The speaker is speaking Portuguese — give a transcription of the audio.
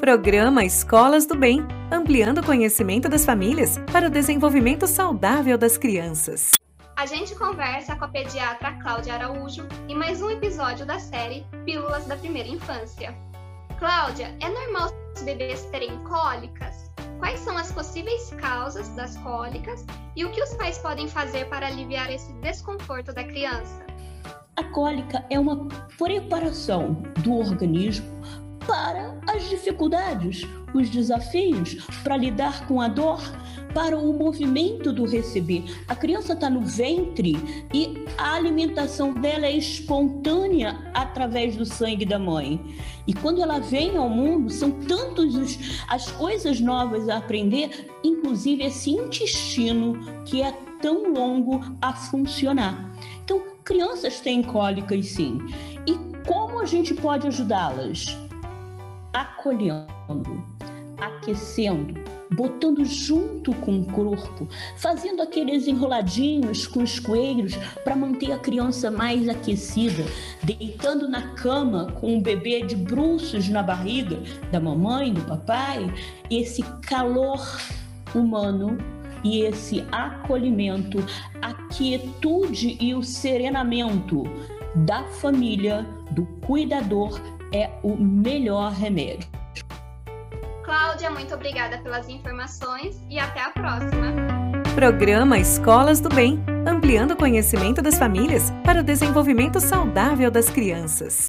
Programa Escolas do Bem, ampliando o conhecimento das famílias para o desenvolvimento saudável das crianças. A gente conversa com a pediatra Cláudia Araújo em mais um episódio da série Pílulas da Primeira Infância. Cláudia, é normal os bebês terem cólicas? Quais são as possíveis causas das cólicas e o que os pais podem fazer para aliviar esse desconforto da criança? A cólica é uma preparação do organismo para as dificuldades, os desafios, para lidar com a dor, para o movimento do receber. A criança está no ventre e a alimentação dela é espontânea através do sangue da mãe. E quando ela vem ao mundo, são tantas as coisas novas a aprender, inclusive esse intestino que é tão longo a funcionar. Então, crianças têm cólicas sim. E como a gente pode ajudá-las? Acolhendo, aquecendo, botando junto com o corpo, fazendo aqueles enroladinhos com os coelhos para manter a criança mais aquecida, deitando na cama com o bebê de bruços na barriga da mamãe, do papai, esse calor humano e esse acolhimento, a quietude e o serenamento da família, do cuidador, é o melhor remédio. Cláudia, muito obrigada pelas informações e até a próxima. Programa Escolas do Bem, ampliando o conhecimento das famílias para o desenvolvimento saudável das crianças.